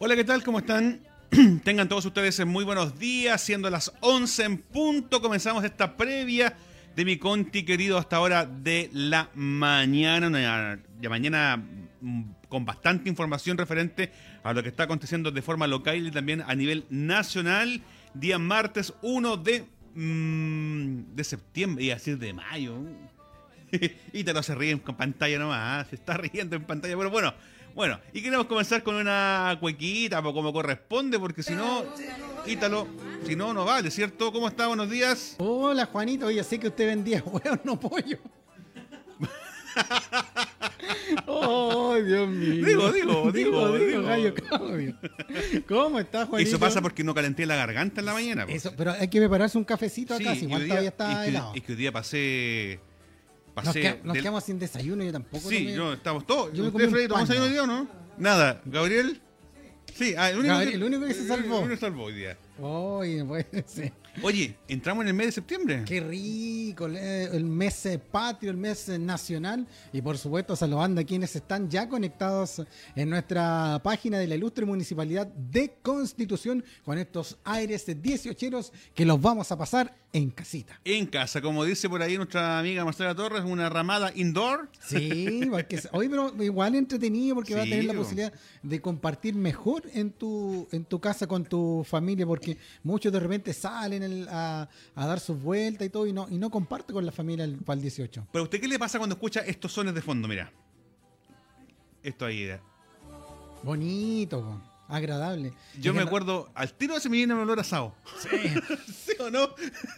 Hola, ¿qué tal? ¿Cómo están? Tengan todos ustedes muy buenos días, siendo las 11 en punto, comenzamos esta previa de mi conti querido hasta ahora de la mañana, ya mañana mm, con bastante información referente a lo que está aconteciendo de forma local y también a nivel nacional, día martes 1 de, mm, de septiembre, y así de mayo. y te lo se ríe en pantalla nomás, se está riendo en pantalla, pero bueno, bueno, y queremos comenzar con una cuequita, como corresponde, porque si no, Ítalo, si no, no vale, ¿cierto? ¿Cómo está? Buenos días. Hola, Juanito. Oye, sé que usted vendía huevos, no pollo. ¡Ay, Dios mío! Digo, digo, digo, digo. gallo ¿Cómo está, Juanito? Eso pasa porque no calenté la garganta en la mañana. Eso, pero hay que prepararse un cafecito acá, si igual todavía está es helado. es que hoy día pasé nos, quedamos sin desayuno, yo tampoco. Sí, no, estamos todos. Yo ¿Usted, Freddy, tomó desayuno hoy día o no? Nada. ¿Gabriel? Sí, ah, el, único Gabriel, que, el único que se salvó. El único que se salvó hoy día. Oye, pues, sí. Oye, entramos en el mes de septiembre. Qué rico, el mes patrio, el mes nacional y por supuesto saludando a quienes están ya conectados en nuestra página de la ilustre municipalidad de Constitución con estos aires de 18 que los vamos a pasar en casita. En casa, como dice por ahí nuestra amiga Marcela Torres, una ramada indoor. Sí, porque, hoy pero igual entretenido porque va a tener la posibilidad de compartir mejor en tu, en tu casa con tu familia porque muchos de repente salen a, dar sus vueltas y todo y no, y no comparte con la familia el, para el 18. Pero usted qué le pasa cuando escucha estos sones de fondo? Mira. Esto ahí. Eh. Bonito, agradable. Yo me acuerdo, al tiro se me viene el olor asado. Sí. ¿Sí o no?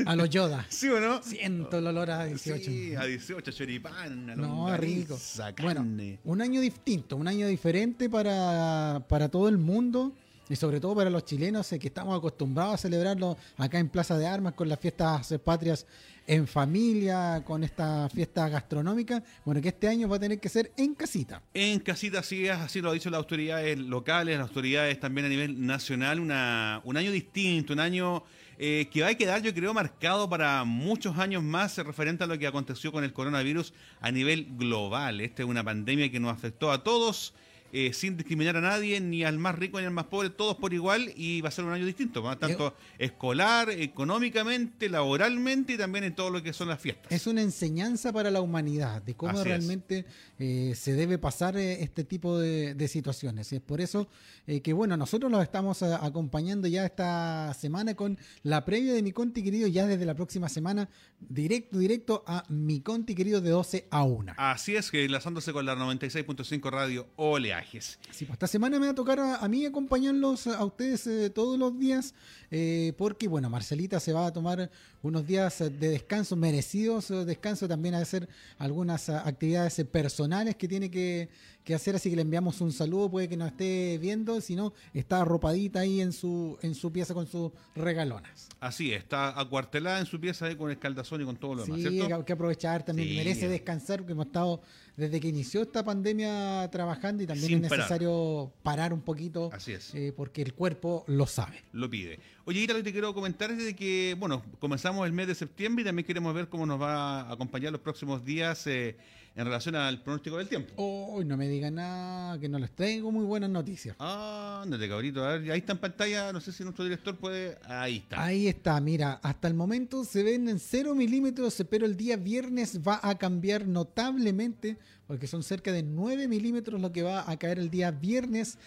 A los Yoda. ¿Sí o no? Siento el olor a 18. Sí, a 18, choripán, a No, rico. Bueno, un año distinto, un año diferente para, para todo el mundo y sobre todo para los chilenos eh, que estamos acostumbrados a celebrarlo acá en Plaza de Armas con las fiestas patrias en familia, con esta fiesta gastronómica, bueno, que este año va a tener que ser en casita. En casita, sí, así lo ha dicho las autoridades locales, las autoridades también a nivel nacional, una, un año distinto, un año eh, que va a quedar, yo creo, marcado para muchos años más referente a lo que aconteció con el coronavirus a nivel global. Esta es una pandemia que nos afectó a todos eh, sin discriminar a nadie, ni al más rico ni al más pobre, todos por igual, y va a ser un año distinto, tanto escolar, económicamente, laboralmente y también en todo lo que son las fiestas. Es una enseñanza para la humanidad de cómo realmente eh, se debe pasar eh, este tipo de, situaciones. Y es por eso que, bueno, nosotros los estamos acompañando ya esta semana con la previa de Mi Conti Querido, ya desde la próxima semana, directo, directo a Mi Conti Querido de 12 a 1. Así es, que enlazándose con la 96.5 Radio Olea. Sí, pues esta semana me va a tocar a, mí acompañarlos a ustedes eh, todos los días, eh, porque bueno, Marcelita se va a tomar unos días de descanso, merecidos eh, descanso, también a hacer algunas actividades personales que tiene que, hacer, así que le enviamos un saludo, puede que nos esté viendo, si no, está arropadita ahí en su, en su pieza con sus regalonas. Así está acuartelada en su pieza ahí con escaldazón y con todo lo demás, sí, hay que aprovechar también, merece descansar, porque hemos estado desde que inició esta pandemia trabajando y también es necesario parar. un poquito. Así es. Eh, porque el cuerpo lo sabe. Lo pide. Oye, Ítalo, te quiero comentar desde que, bueno, comenzamos el mes de septiembre y también queremos ver cómo nos va a acompañar los próximos días eh, en relación al pronóstico del tiempo. Oh, no me digan nada, que no les traigo muy buenas noticias. Ah, ándate, cabrito. A ver, ahí está en pantalla, no sé si nuestro director puede... Ahí está. Ahí está, mira, hasta el momento se ven en 0 milímetros, pero el día viernes va a cambiar notablemente porque son cerca de 9 milímetros lo que va a caer el día viernes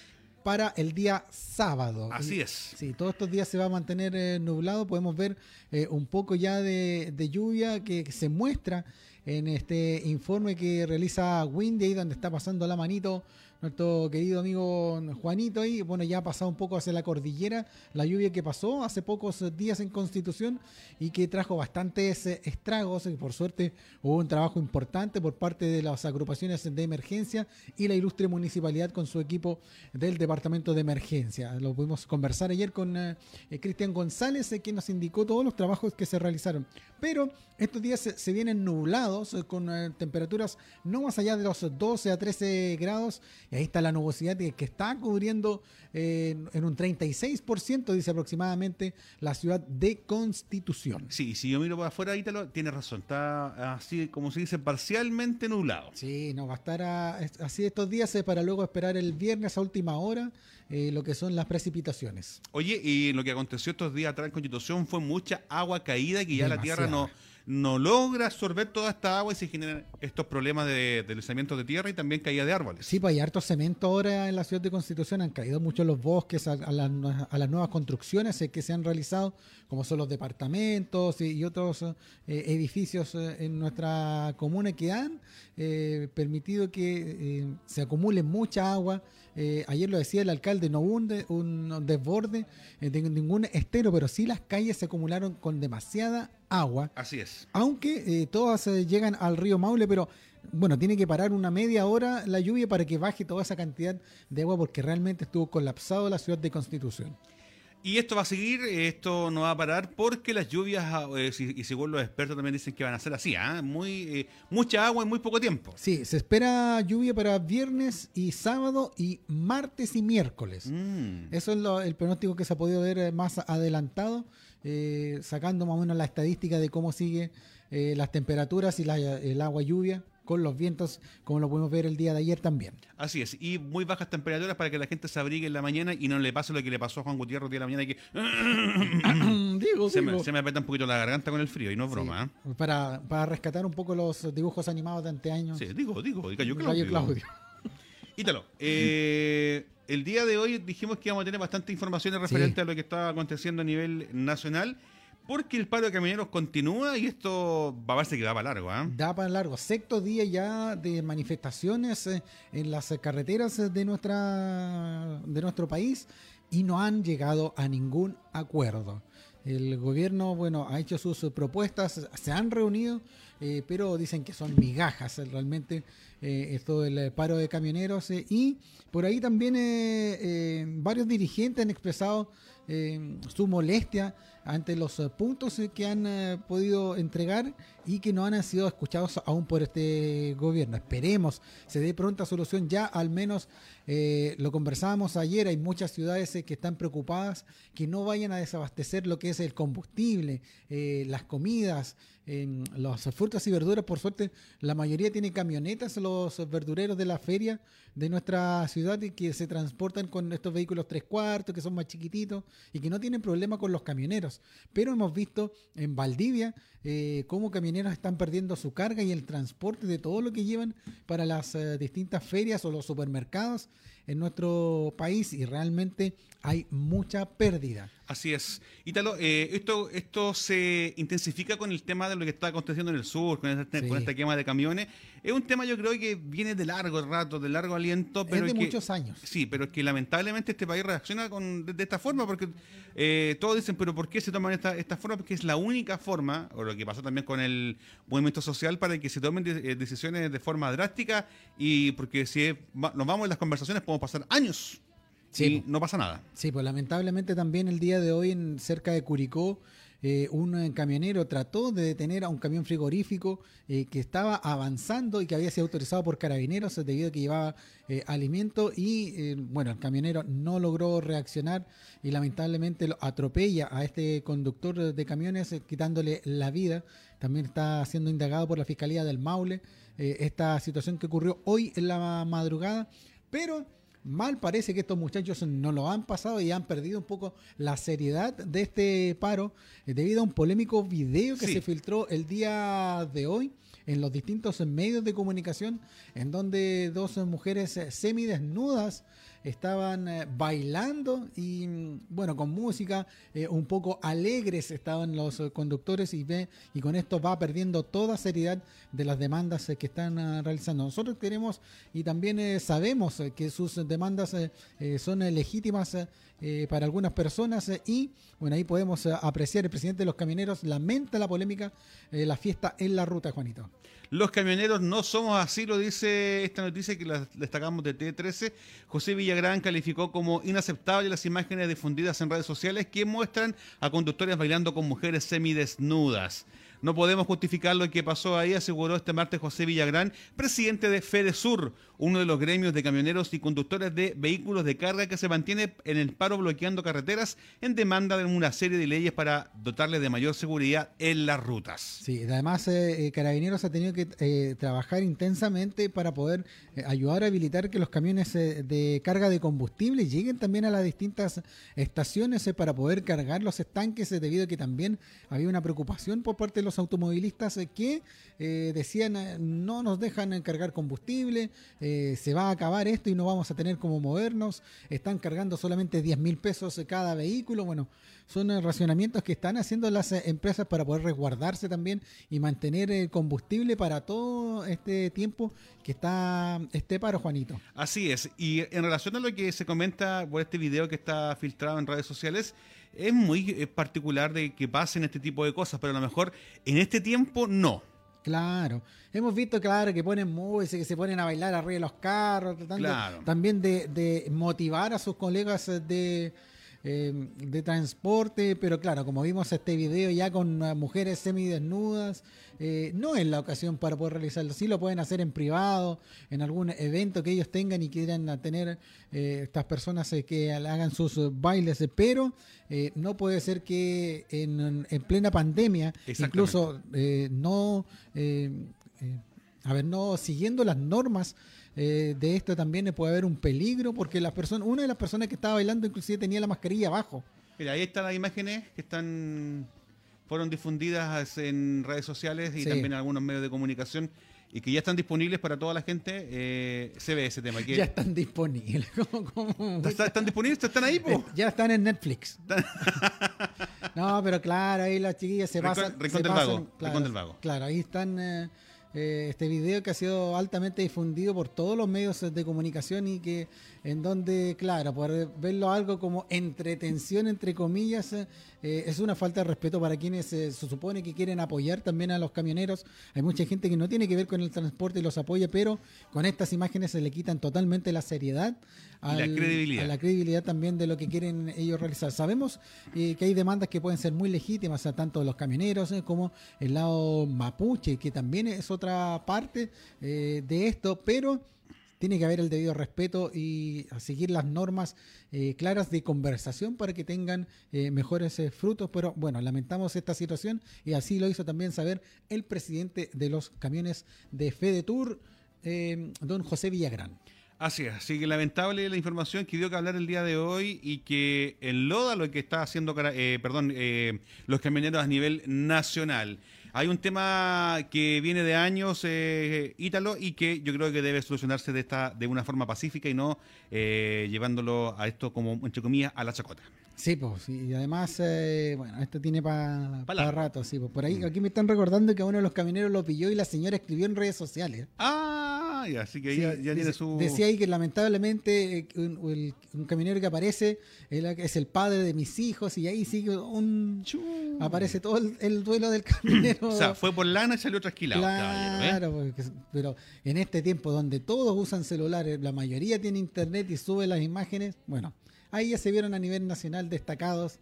para el día sábado. Así es. Sí, todos estos días se va a mantener eh, nublado. Podemos ver eh, un poco ya de, lluvia que, se muestra en este informe que realiza Windy, donde está pasando la manito nuestro querido amigo Juanito ahí, bueno, ya ha pasado un poco hacia la cordillera, la lluvia que pasó hace pocos días en Constitución y que trajo bastantes eh, estragos, y por suerte hubo un trabajo importante por parte de las agrupaciones de emergencia y la ilustre municipalidad con su equipo del departamento de emergencia. Lo pudimos conversar ayer con eh, eh, Cristian González, que nos indicó todos los trabajos que se realizaron. Pero estos días se, vienen nublados eh, con eh, temperaturas no más allá de los 12 a 13 grados. Y ahí está la nubosidad que, que está cubriendo eh, en un 36%, dice aproximadamente, la ciudad de Constitución. Sí, si yo miro para afuera, Ítalo, tiene razón. Está así, como se dice, parcialmente nublado. Sí, no va a estar a- así estos días eh, para luego esperar el viernes a última hora eh, lo que son las precipitaciones. Oye, y lo que aconteció estos días atrás en Constitución fue mucha agua caída que ya la tierra no, no logra absorber toda esta agua y se generan estos problemas de deslizamiento de tierra y también caída de árboles. Sí, pues hay harto cemento ahora en la ciudad de Constitución, han caído mucho los bosques a, las, nuevas construcciones eh, que se han realizado, como son los departamentos y, otros eh, edificios eh, en nuestra comuna que han eh, permitido que se acumule mucha agua. Eh, ayer lo decía el alcalde, no hubo un, de- un desborde eh, de ningún estero, pero sí las calles se acumularon con demasiada agua Así es. aunque eh, todas eh, llegan al río Maule, pero bueno, tiene que parar una media hora la lluvia para que baje toda esa cantidad de agua porque realmente estuvo colapsado la ciudad de Constitución. Y esto va a seguir, esto no va a parar porque las lluvias, ah, eh, si- y según los expertos también dicen que van a ser así, ¿ah? muy eh, mucha agua en muy poco tiempo. Sí, se espera lluvia para viernes y sábado y martes y miércoles. Mm. Eso es lo- el pronóstico que se ha podido ver eh, más adelantado, eh, sacando más o menos la estadística de cómo sigue las temperaturas y la- el agua lluvia con los vientos, como lo pudimos ver el día de ayer también. Así es, y muy bajas temperaturas para que la gente se abrigue en la mañana y no le pase lo que le pasó a Juan Gutiérrez el día de la mañana que Digo, se, me, digo. se me aprieta un poquito la garganta con el frío y no es broma. Sí, para, para rescatar un poco los dibujos animados de anteaños. ¿eh? Sí, digo, digo, diga yo Claudio. Claudio. Ítalo, eh, el día de hoy dijimos que íbamos a tener bastante informaciones referente Sí. a lo que está aconteciendo a nivel nacional, porque el paro de camioneros continúa y esto va a verse que va para largo. ¿ah? Da para largo. Sexto día ya de manifestaciones eh, en las eh, carreteras eh, de, nuestra, de nuestro país y no han llegado a ningún acuerdo. El gobierno, bueno, ha hecho sus eh, propuestas, se han reunido, eh, pero dicen que son migajas eh, realmente eh, esto del eh, paro de camioneros. eh, y por ahí también eh, eh, varios dirigentes han expresado eh, su molestia ante los eh, puntos que han eh, podido entregar y que no han sido escuchados aún por este gobierno. Esperemos se dé pronta solución. Ya al menos eh, lo conversábamos ayer, hay muchas ciudades eh, que están preocupadas que no vayan a desabastecer lo que es el combustible, las comidas, las frutas y verduras. Por suerte, la mayoría tiene camionetas, los verdureros de la feria de nuestra ciudad y que se transportan con estos vehículos tres cuartos, que son más chiquititos y que no tienen problema con los camioneros. Pero hemos visto en Valdivia eh, cómo camioneros están perdiendo su carga y el transporte de todo lo que llevan para las eh, distintas ferias o los supermercados en nuestro país y realmente hay mucha pérdida. Así es. Ítalo, eh, esto, esto se intensifica con el tema de lo que está aconteciendo en el sur, con este, Sí. con esta quema de camiones. Es un tema yo creo que viene de largo rato, de largo aliento, pero es de que- muchos años. Sí, pero es que lamentablemente este país reacciona con, de, de esta forma, porque eh, todos dicen, pero ¿por qué se toman esta, esta forma? Porque es la única forma, o lo que pasó también con el movimiento social, para que se tomen eh, decisiones de forma drástica y porque si nos vamos en las conversaciones podemos pasar años Sí, y no pasa nada. Sí, pues lamentablemente también el día de hoy en cerca de Curicó eh, un eh, camionero trató de detener a un camión frigorífico eh, que estaba avanzando y que había sido autorizado por carabineros debido a que llevaba eh, alimento y bueno, el camionero no logró reaccionar y lamentablemente lo atropella a este conductor de camiones quitándole la vida. También está siendo indagado por la Fiscalía del Maule esta situación que ocurrió hoy en la madrugada, pero Mal parece que estos muchachos no lo han pasado y han perdido un poco la seriedad de este paro eh, debido a un polémico video que Sí. se filtró el día de hoy en los distintos medios de comunicación en donde dos mujeres eh, semidesnudas estaban eh, bailando y mm, bueno con música eh, un poco alegres estaban los eh, conductores y ve y con esto va perdiendo toda seriedad de las demandas que están ah, realizando. Nosotros queremos y también sabemos que sus demandas son legítimas para algunas personas y bueno ahí podemos apreciar. El presidente de los camioneros lamenta la polémica la fiesta en la ruta Juanito Los camioneros no somos así, lo dice esta noticia que la destacamos de T13. José Villagrán calificó como inaceptable las imágenes difundidas en redes sociales que muestran a conductores bailando con mujeres semidesnudas. No podemos justificar lo que pasó ahí, aseguró este martes José Villagrán, presidente de FedeSur, uno de los gremios de camioneros y conductores de vehículos de carga que se mantiene en el paro bloqueando carreteras en demanda de una serie de leyes para dotarle de mayor seguridad en las rutas. Sí, además eh, eh, Carabineros ha tenido que eh, trabajar intensamente para poder ayudar a habilitar que los camiones de carga de combustible lleguen también a las distintas estaciones para poder cargar los estanques debido a que también había una preocupación por parte de los automovilistas eh, que eh, decían eh, no nos dejan cargar combustible, se va a acabar esto y no vamos a tener cómo movernos, están cargando solamente 10 mil pesos cada vehículo, bueno, son racionamientos que están haciendo las empresas para poder resguardarse también y mantener el combustible para todo este tiempo que está este paro, Juanito. Así es, y en relación a lo que se comenta por este video que está filtrado en redes sociales, es muy eh, particular de que pasen este tipo de cosas, pero a lo mejor en este tiempo no. Claro, hemos visto, claro, que ponen música, que se ponen a bailar arriba de los carros, tratando también de, de motivar a sus colegas de, eh, de transporte, pero claro, como vimos este video ya con mujeres semidesnudas, eh, no es la ocasión para poder realizarlo. Sí lo pueden hacer en privado, en algún evento que ellos tengan y quieran tener eh, estas personas eh, que hagan sus bailes, pero no puede ser que en, plena pandemia, incluso no, a ver, no siguiendo las normas. De esto también puede haber un peligro porque la persona, una de las personas que estaba bailando inclusive tenía la mascarilla abajo. Mira, ahí están las imágenes que están fueron difundidas en redes sociales y también en algunos medios de comunicación y que ya están disponibles para toda la gente, eh, se ve ese tema. ya están disponibles. ¿Están, disponibles? ¿Están ahí? Eh, ya están en Netflix. no, pero claro, ahí las chiquillas se pasan. Rincón, del, vago, claro, del Vago. Claro, ahí están eh, eh, este video que ha sido altamente difundido por todos los medios de comunicación y que en donde, claro, por verlo algo como entretención, entre comillas, eh, es una falta de respeto para quienes eh, se supone que quieren apoyar también a los camioneros. Hay mucha gente que no tiene que ver con el transporte y los apoya, pero con estas imágenes se le quitan totalmente la seriedad a la credibilidad también de lo que quieren ellos realizar. Sabemos eh, que hay demandas que pueden ser muy legítimas, tanto de los camioneros como el lado mapuche, que también es otra parte de esto, pero tiene que haber el debido respeto y seguir las normas eh, claras de conversación para que tengan eh, mejores eh, frutos. Pero bueno, lamentamos esta situación y así lo hizo también saber el presidente de los camiones de Fede Tour, don José Villagrán. Así es, así que lamentable la información que dio que hablar el día de hoy y que enloda lo que está haciendo perdón, los camioneros a nivel nacional. Hay un tema que viene de años, eh, Ítalo, y que yo creo que debe solucionarse de esta de una forma pacífica y no eh, llevándolo a esto como, entre comillas, a la chacota. Sí, pues, y además, eh, bueno, esto tiene para rato, sí, pues. Por ahí, mm. aquí me están recordando que uno de los camioneros lo pilló y la señora escribió en redes sociales. Ah, ya, así que ya, tiene su... Decía ahí que lamentablemente eh, un, camionero que aparece es el padre de mis hijos y ahí sigue un... Aparece todo el, duelo del camionero. o sea, fue por lana y salió trasquilado. Claro, pero en este tiempo donde todos usan celulares, la mayoría tiene internet y sube las imágenes, bueno ahí ya se vieron a nivel nacional destacados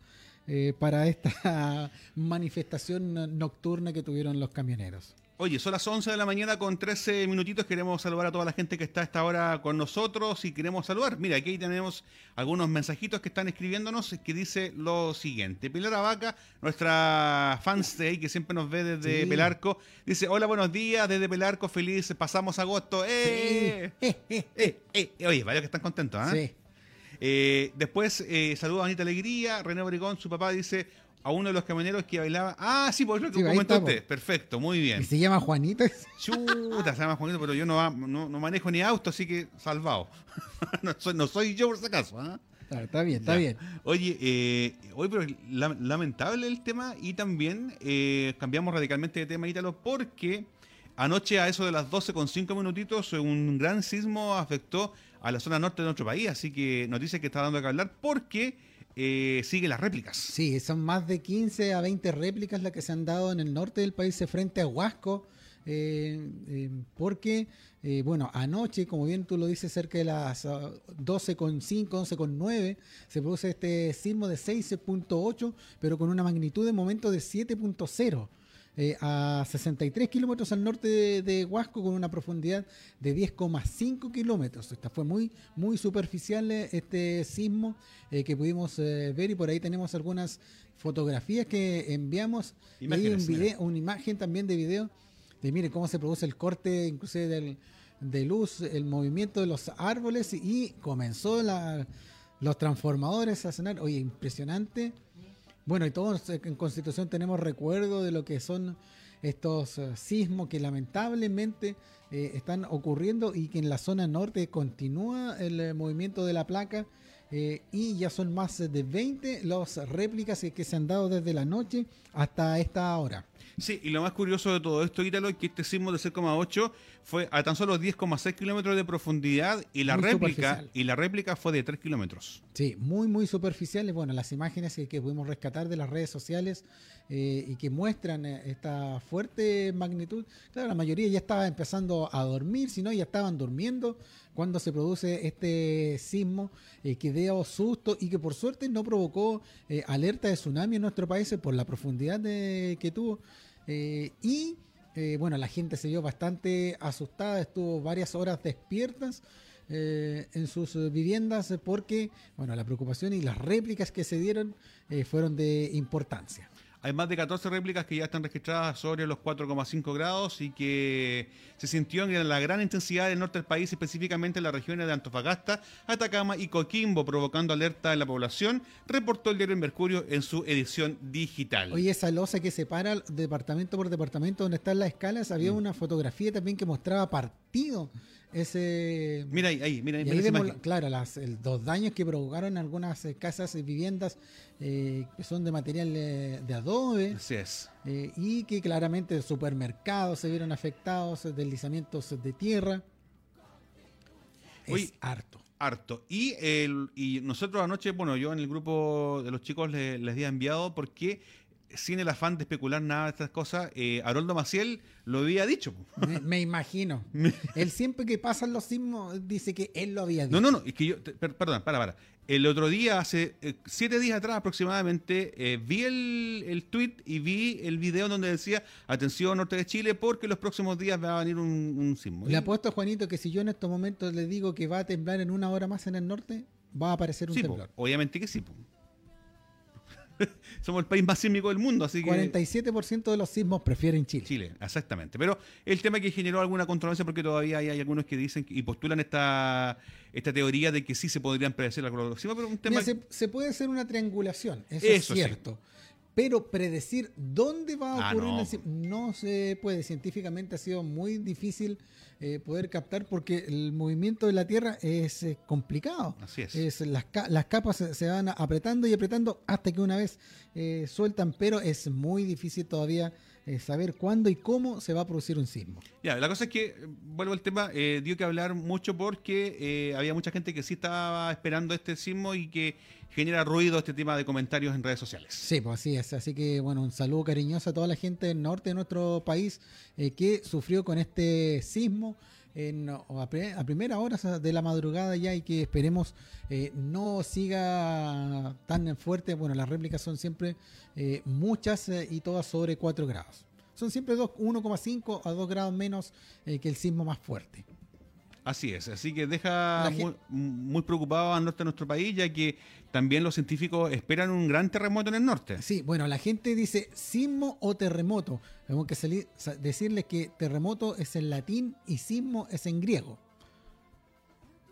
eh, para esta manifestación nocturna que tuvieron los camioneros. Oye, son las 11 de la mañana con 13 minutitos. Queremos saludar a toda la gente que está a esta hora con nosotros y queremos saludar. Mira, aquí tenemos algunos mensajitos que están escribiéndonos que dice lo siguiente. Pilar Abaca, nuestra fanstay que siempre nos ve desde Pelarco, dice, hola, buenos días, desde Pelarco, feliz, pasamos agosto. ¡Eh! ¡Eh! ¡Eh! Oye, vaya que están contentos, ¿ah? Sí. Eh, después, eh, saludos a Anita Alegría. René Obregón, su papá, dice a uno de los camioneros que bailaba. Ah, sí, por eso que comentó usted. Perfecto, muy bien. ¿Y se llama Juanito? Chuta, se llama Juanito, pero yo no, no, manejo ni auto, así que salvado. no, soy, yo por si acaso. ¿ah? Está bien, está bien. Oye, eh, hoy, pero lamentable el tema y también eh, cambiamos radicalmente de tema, Ítalo, porque anoche a eso de las 12 con 5 minutitos un gran sismo afectó a la zona norte de nuestro país. Así que noticia que está dando que hablar porque eh, siguen las réplicas. Sí, son más de 15 a 20 réplicas las que se han dado en el norte del país frente a Huasco. Eh, eh, porque, bueno, anoche, como bien tú lo dices, cerca de las 12.5, 11.9, se produce este sismo de 6.8, pero con una magnitud de momento de 7.0. eh, a 63 kilómetros al norte de, de, Huasco con una profundidad de 10,5 kilómetros. Esta fue muy, muy superficial eh, este sismo eh, que pudimos eh, ver y por ahí tenemos algunas fotografías que enviamos. y hay un video, una imagen también de video de mire cómo se produce el corte inclusive del, de luz, el movimiento de los árboles y comenzó la, los transformadores a sonar. Oye, impresionante. Bueno, y todos en Constitución tenemos recuerdo de lo que son estos uh, sismos que lamentablemente eh, están ocurriendo y que en la zona norte continúa el eh, movimiento de la placa eh, y ya son más de 20 las réplicas que se han dado desde la noche hasta esta hora. Sí, y lo más curioso de todo esto, Ítalo, es que este sismo de 6,8 fue a tan solo 10,6 kilómetros de profundidad y la muy réplica y la réplica fue de 3 kilómetros. Sí, muy, muy superficiales. Bueno, las imágenes que, que pudimos rescatar de las redes sociales eh, y que muestran eh, esta fuerte magnitud. Claro, la mayoría ya estaba empezando a dormir, si no, ya estaban durmiendo cuando se produce este sismo eh, que dio susto y que por suerte no provocó eh, alerta de tsunami en nuestro país por la profundidad de, que tuvo. Eh, y bueno, la gente se vio bastante asustada, estuvo varias horas despiertas. en sus viviendas porque bueno la preocupación y las réplicas que se dieron fueron de importancia. Hay más de 14 réplicas que ya están registradas sobre los 4,5 grados y que se sintió en la gran intensidad del norte del país, específicamente en las regiones de Antofagasta, Atacama y Coquimbo, provocando alerta en la población, reportó el diario Mercurio en su edición digital. Oye, esa losa que separa departamento por departamento donde están las escalas, había mm. una fotografía también que mostraba partido ese mira ahí, ahí mira, ahí vemos, claro las, el, los daños que provocaron algunas eh, casas y viviendas eh, que son de material eh, de adobe. Así es. Eh, y que claramente supermercados se vieron afectados deslizamientos de tierra. Oye, es harto. harto. Y el y nosotros anoche bueno yo en el grupo de los chicos les, les había enviado porque sin el afán de especular nada de estas cosas, eh, Haroldo Maciel lo había dicho. Me, me imagino. él siempre que pasan los sismos dice que él lo había dicho. No, no, no, es que yo, per, perdón, para, para. El otro día, hace eh, siete días atrás aproximadamente, eh, vi el, el tweet y vi el video donde decía, atención norte de Chile, porque los próximos días va a venir un, un sismo. Le apuesto a Juanito que si yo en estos momentos le digo que va a temblar en una hora más en el norte, va a aparecer un sí, temblor. Po, obviamente que sí. Po. Somos el país más sísmico del mundo, así que... 47% de los sismos prefieren Chile. Chile, exactamente. Pero el tema que generó alguna controversia porque todavía hay, hay algunos que dicen y postulan esta, esta teoría de que sí se podrían predecir la próxima, pero un tema... Mira, se, se, puede hacer una triangulación, eso, eso es cierto. Sí. Pero predecir dónde va a ocurrir ah, no. no. se puede. Científicamente ha sido muy difícil eh, poder captar porque el movimiento de la Tierra es eh, complicado. Así es. es las, las, capas se, se, van apretando y apretando hasta que una vez eh, sueltan, pero es muy difícil todavía eh, saber cuándo y cómo se va a producir un sismo. Ya, la cosa es que, vuelvo al tema, eh, dio que hablar mucho porque eh, había mucha gente que sí estaba esperando este sismo y que genera ruido este tema de comentarios en redes sociales. Sí, pues así es. Así que, bueno, un saludo cariñoso a toda la gente del norte de nuestro país eh, que sufrió con este sismo. En, a, primera hora de la madrugada ya y que esperemos eh, no siga tan fuerte. Bueno, las réplicas son siempre eh, muchas eh, y todas sobre 4 grados. Son siempre 1,5 a 2 grados menos que el sismo más fuerte. Así es, así que deja muy, muy, preocupado al norte de nuestro país, ya que también los científicos esperan un gran terremoto en el norte. Sí, bueno, la gente dice sismo o terremoto. Tenemos que salir, decirles que terremoto es en latín y sismo es en griego.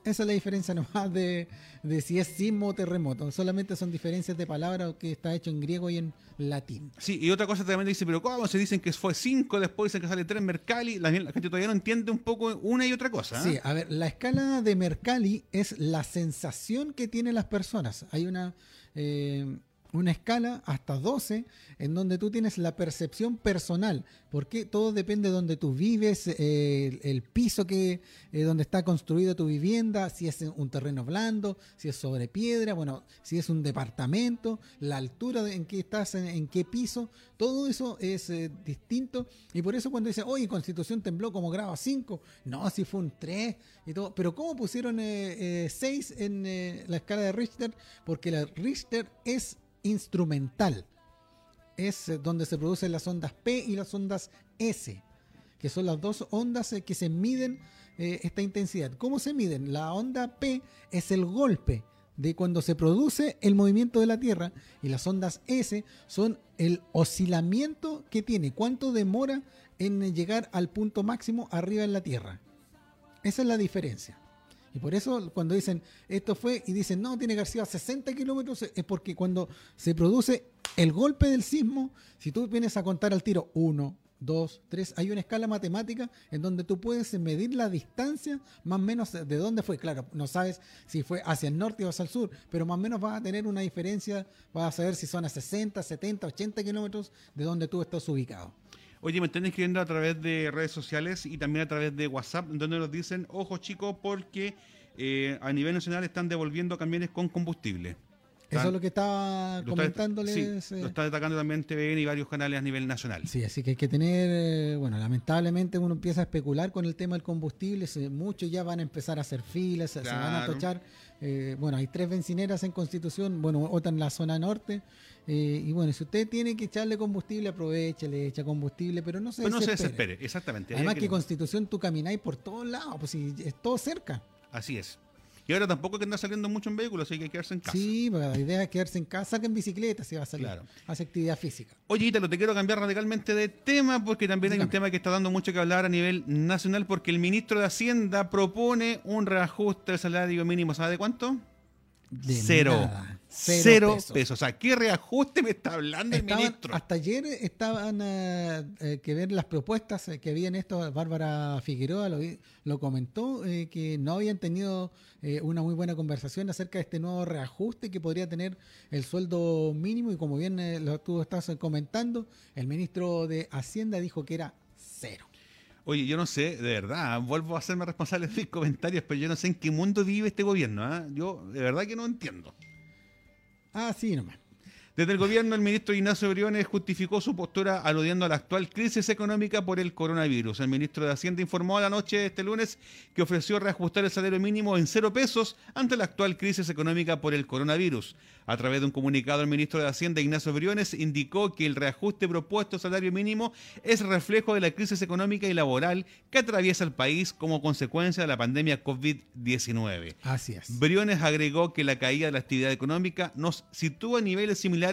Esa es la diferencia nomás de, de, si es sismo o terremoto. Solamente son diferencias de palabras que está hecho en griego y en latín. Sí, y otra cosa también dice, pero ¿cómo se dicen que fue 5, después dicen que sale 3 Mercalli? La, la, gente todavía no entiende un poco una y otra cosa. ¿eh? Sí, a ver, la escala de Mercalli es la sensación que tienen las personas. Hay una... Eh, una escala hasta 12 en donde tú tienes la percepción personal, porque todo depende de donde tú vives, eh, el, piso que eh, donde está construida tu vivienda, si es un terreno blando, si es sobre piedra, bueno, si es un departamento, la altura en que estás, en, en, qué piso, todo eso es eh, distinto y por eso cuando dicen, oye, Constitución tembló como grado 5, no, si fue un 3 y todo, pero ¿cómo pusieron 6 en la escala de Richter? Porque la Richter es instrumental. es eh, donde se producen las ondas P y las ondas S, que son las dos ondas eh, que se miden eh, esta intensidad. ¿Cómo se miden? La onda P es el golpe de cuando se produce el movimiento de la Tierra y las ondas S son el oscilamiento que tiene, cuánto demora en llegar al punto máximo arriba en la Tierra. Esa es la diferencia. Y por eso cuando dicen esto fue y dicen no, tiene que haber sido a 60 kilómetros, es porque cuando se produce el golpe del sismo, si tú vienes a contar al tiro 1, 2, 3, hay una escala matemática en donde tú puedes medir la distancia más o menos de dónde fue. Claro, no sabes si fue hacia el norte o hacia el sur, pero más o menos vas a tener una diferencia, vas a saber si son a 60, 70, 80 kilómetros de donde tú estás ubicado. Oye, me están escribiendo a través de redes sociales y también a través de WhatsApp, donde nos dicen, ojo chicos, porque eh, a nivel nacional están devolviendo camiones con combustible. Eso es lo que estaba comentándoles. Sí, lo está destacando también TVN y varios canales a nivel nacional. Sí, así que hay que tener, eh, bueno, lamentablemente uno empieza a especular con el tema del combustible, muchos ya van a empezar a hacer filas, se van a tochar. Eh, bueno, hay tres bencineras en Constitución, bueno, otra en la zona norte. Eh, y bueno, si usted tiene que echarle combustible, aproveche, le echa combustible, pero no se pero no se desespere, exactamente. Además que, Constitución tú camináis por todos lados, pues si es todo cerca. Así es. Y ahora tampoco que anda saliendo mucho en vehículos, así que hay que quedarse en casa. Sí, pues, la idea es quedarse en casa, saca en bicicleta si va a salir. Claro. Hace actividad física. Oye, Ítalo, te quiero cambiar radicalmente de tema porque también hay un tema que está dando mucho que hablar a nivel nacional porque el ministro de Hacienda propone un reajuste del salario mínimo, ¿sabe de cuánto? Cero. Cero, pesos. O sea, ¿qué reajuste me está hablando el ministro? Hasta ayer estaban eh, eh, que ver las propuestas eh, que habían esto. Bárbara Figueroa lo, comentó, que no habían tenido una muy buena conversación acerca de este nuevo reajuste que podría tener el sueldo mínimo. Y como bien lo tú estás comentando, el ministro de Hacienda dijo que era cero. Oye, yo no sé, de verdad, vuelvo a hacerme responsable de mis comentarios, pero yo no sé en qué mundo vive este gobierno. ¿ah? Yo de verdad que no entiendo. Ah, sí, nomás. Desde el gobierno, el ministro Ignacio Briones justificó su postura aludiendo a la actual crisis económica por el coronavirus. El ministro de Hacienda informó a la noche de este lunes que ofreció reajustar el salario mínimo en cero pesos ante la actual crisis económica por el coronavirus. A través de un comunicado, el ministro de Hacienda, Ignacio Briones, indicó que el reajuste propuesto al salario mínimo es reflejo de la crisis económica y laboral que atraviesa el país como consecuencia de la pandemia COVID-19. Así es. Briones agregó que la caída de la actividad económica nos sitúa a niveles similares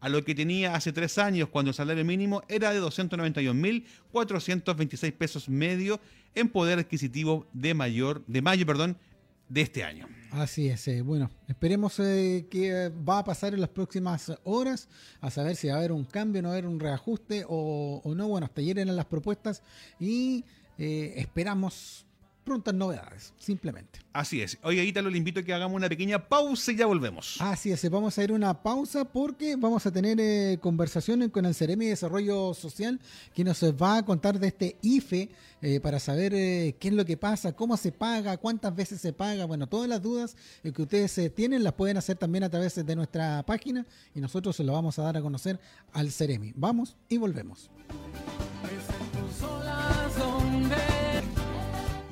a lo que tenía hace tres años, cuando el salario mínimo era de 291.426 pesos medio en poder adquisitivo de mayor de mayo, perdón, de este año. Así es, eh, bueno, esperemos eh, qué va a pasar en las próximas horas, a saber si va a haber un cambio, no va a haber un reajuste o, no. Bueno, hasta ayer eran las propuestas y eh, esperamos prontas novedades, simplemente. Así es. Oye, Ítalo, le invito a que hagamos una pequeña pausa y ya volvemos. Así es, vamos a ir a una pausa porque vamos a tener eh, conversaciones con el Ceremi de Desarrollo Social, que nos va a contar de este IFE eh, para saber eh, qué es lo que pasa, cómo se paga, cuántas veces se paga. Bueno, todas las dudas que ustedes tienen las pueden hacer también a través de nuestra página y nosotros se lo vamos a dar a conocer al Ceremi. Vamos y volvemos.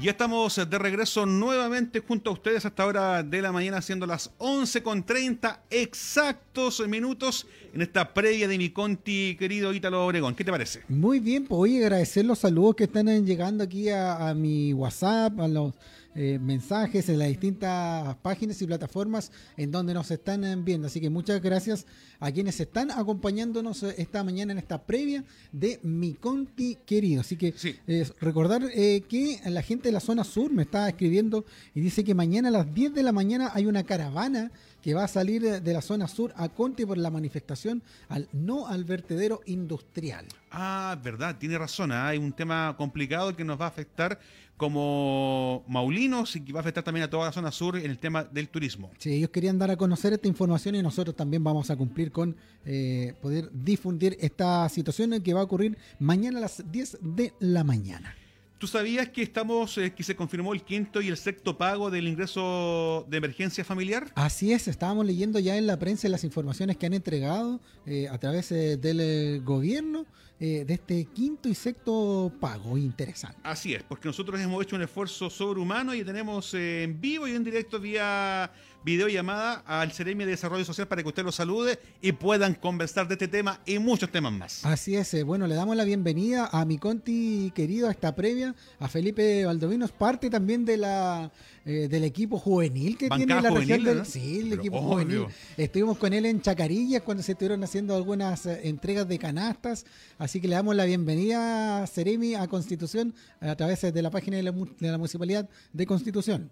Ya estamos de regreso nuevamente junto a ustedes hasta ahora de la mañana, siendo las 11 con 30 exactos minutos en esta previa de mi conti, querido Ítalo Obregón. ¿Qué te parece? Muy bien, pues voy a agradecer los saludos que están llegando aquí a mi WhatsApp, a los eh, mensajes en las distintas páginas y plataformas en donde nos están eh, viendo. Así que muchas gracias a quienes están acompañándonos eh, esta mañana en esta previa de Mi Conti querido. Así que recordar que la gente de la zona sur me está escribiendo y dice que mañana a las 10 de la mañana hay una caravana que va a salir de la zona sur a Conti por la manifestación al no al vertedero industrial. Ah, verdad, tiene razón. Hay un tema complicado que nos va a afectar como Maulinos y que va a afectar también a toda la zona sur en el tema del turismo. Sí, ellos querían dar a conocer esta información y nosotros también vamos a cumplir con eh, poder difundir esta situación que va a ocurrir mañana a las 10 de la mañana. ¿Tú sabías que estamos, eh, que se confirmó el quinto y el sexto pago del ingreso de emergencia familiar? Así es, estábamos leyendo ya en la prensa las informaciones que han entregado eh, a través del gobierno de este quinto y sexto pago. Interesante. Así es, porque nosotros hemos hecho un esfuerzo sobrehumano y tenemos en vivo y en directo vía videollamada al Ceremi de Desarrollo Social para que usted lo salude y puedan conversar de este tema y muchos temas más. Así es, eh, bueno, le damos la bienvenida a mi conti querido a esta previa, a Felipe Valdovinos, parte también de la eh, del equipo juvenil que tiene la región del... Sí, el equipo juvenil. Estuvimos con él en Chacarillas cuando se estuvieron haciendo algunas eh, entregas de canastas, así que le damos la bienvenida, Ceremi, a Constitución a través de la página de la Municipalidad de Constitución.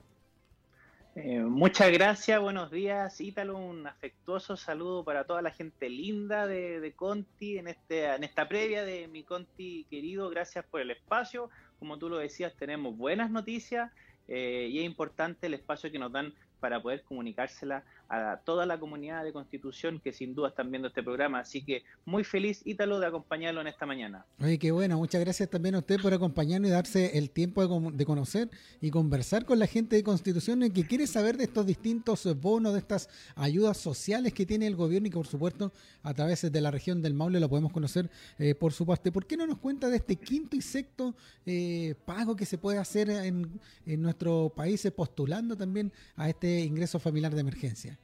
Eh, muchas gracias, buenos días, Ítalo. Un afectuoso saludo para toda la gente linda de, Conti en, este, en esta previa de mi Conti querido. Gracias por el espacio. Como tú lo decías, tenemos buenas noticias eh, y es importante el espacio que nos dan para poder comunicársela a toda la comunidad de Constitución que sin duda están viendo este programa. Así que muy feliz, Ítalo, de acompañarlo en esta mañana. Oye, qué bueno. Muchas gracias también a usted por acompañarnos y darse el tiempo de, conocer y conversar con la gente de Constitución que quiere saber de estos distintos bonos, de estas ayudas sociales que tiene el gobierno y que por supuesto a través de la región del Maule lo podemos conocer eh, por su parte. ¿Por qué no nos cuenta de este quinto y sexto eh, pago que se puede hacer en, en nuestro país postulando también a este ingreso familiar de emergencia?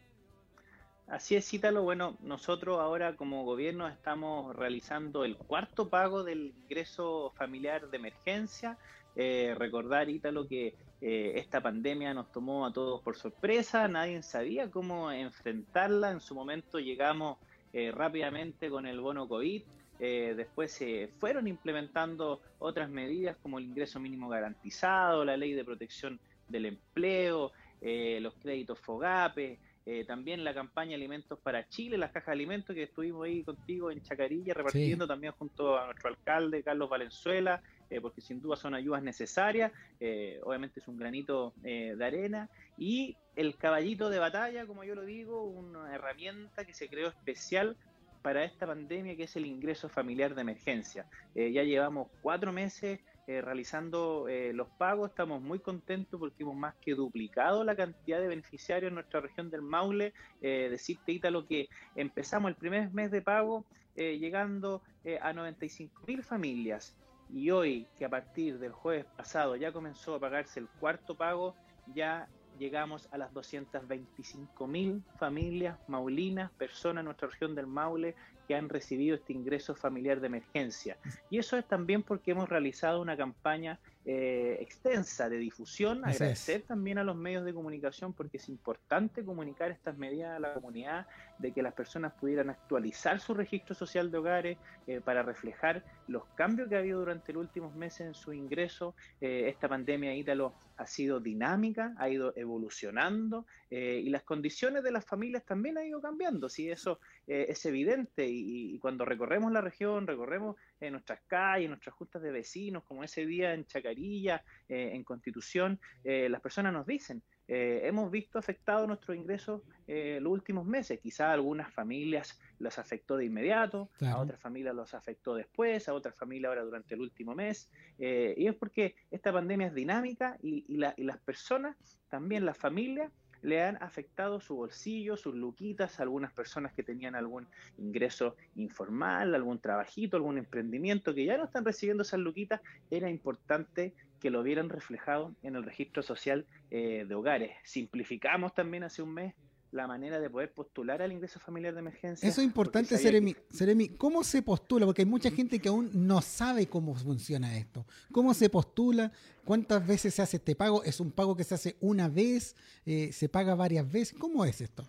Así es, Cítalo. Bueno, nosotros ahora como gobierno estamos realizando el cuarto pago del ingreso familiar de emergencia. Eh, recordar, Ítalo, que eh, esta pandemia nos tomó a todos por sorpresa, nadie sabía cómo enfrentarla. En su momento llegamos eh, rápidamente con el bono COVID. después se fueron implementando otras medidas como el ingreso mínimo garantizado, la ley de protección del empleo, los créditos FOGAPE, eh, también la campaña Alimentos para Chile, las cajas de alimentos que estuvimos ahí contigo en Chacarilla repartiendo también junto a nuestro alcalde Carlos Valenzuela, eh, porque sin duda son ayudas necesarias, eh, obviamente es un granito de arena, y el caballito de batalla, como yo lo digo, una herramienta que se creó especial para esta pandemia que es el ingreso familiar de emergencia. ya llevamos cuatro meses eh, realizando eh, los pagos. Estamos muy contentos porque hemos más que duplicado la cantidad de beneficiarios en nuestra región del Maule. Eh, decirte, Ítalo, que empezamos el primer mes de pago eh, llegando a 95 mil familias. Y hoy, que a partir del jueves pasado ya comenzó a pagarse el cuarto pago, ya llegamos a las 225 mil familias maulinas, personas en nuestra región del Maule que han recibido este ingreso familiar de emergencia. Y eso es también porque hemos realizado una campaña eh, extensa de difusión, agradecer también a los medios de comunicación porque es importante comunicar estas medidas a la comunidad de que las personas pudieran actualizar su registro social de hogares eh, para reflejar los cambios que ha habido durante los últimos meses en su ingreso. Eh, esta pandemia, Ítalo, ha sido dinámica, ha ido evolucionando y las condiciones de las familias también han ido cambiando. Si eso es evidente y, cuando recorremos la región, recorremos nuestras calles, nuestras juntas de vecinos, como ese día en Chacarí, eh, en Constitución, eh, las personas nos dicen, eh, hemos visto afectados nuestros ingresos los últimos meses. Quizá a algunas familias los afectó de inmediato, a otras familias los afectó después, a otras familias ahora durante el último mes. y es porque esta pandemia es dinámica y, y las personas, también las familias, le han afectado su bolsillo, sus luquitas, algunas personas que tenían algún ingreso informal, algún trabajito, algún emprendimiento que ya no están recibiendo esas luquitas, era importante que lo vieran reflejado en el registro social eh, de hogares. Simplificamos también hace un mes la manera de poder postular al ingreso familiar de emergencia. Eso es importante, Seremi. Seremi, ¿cómo se postula? Porque hay mucha gente que aún no sabe cómo funciona esto. ¿Cómo se postula? ¿Cuántas veces se hace este pago? ¿Es un pago que se hace una vez? Eh, ¿Se paga varias veces? ¿Cómo es esto?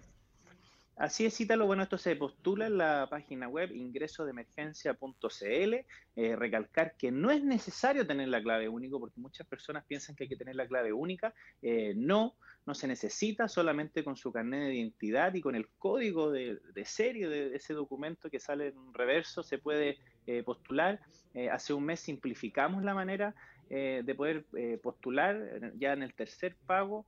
Así es, cítalo. Bueno, esto se postula en la página web ingresodemergencia.cl. Eh, recalcar que no es necesario tener la clave única, porque muchas personas piensan que hay que tener la clave única. Eh, no, no se necesita, solamente con su carnet de identidad y con el código de, serie de ese documento que sale en reverso se puede eh, postular. hace un mes simplificamos la manera de poder postular ya en el tercer pago,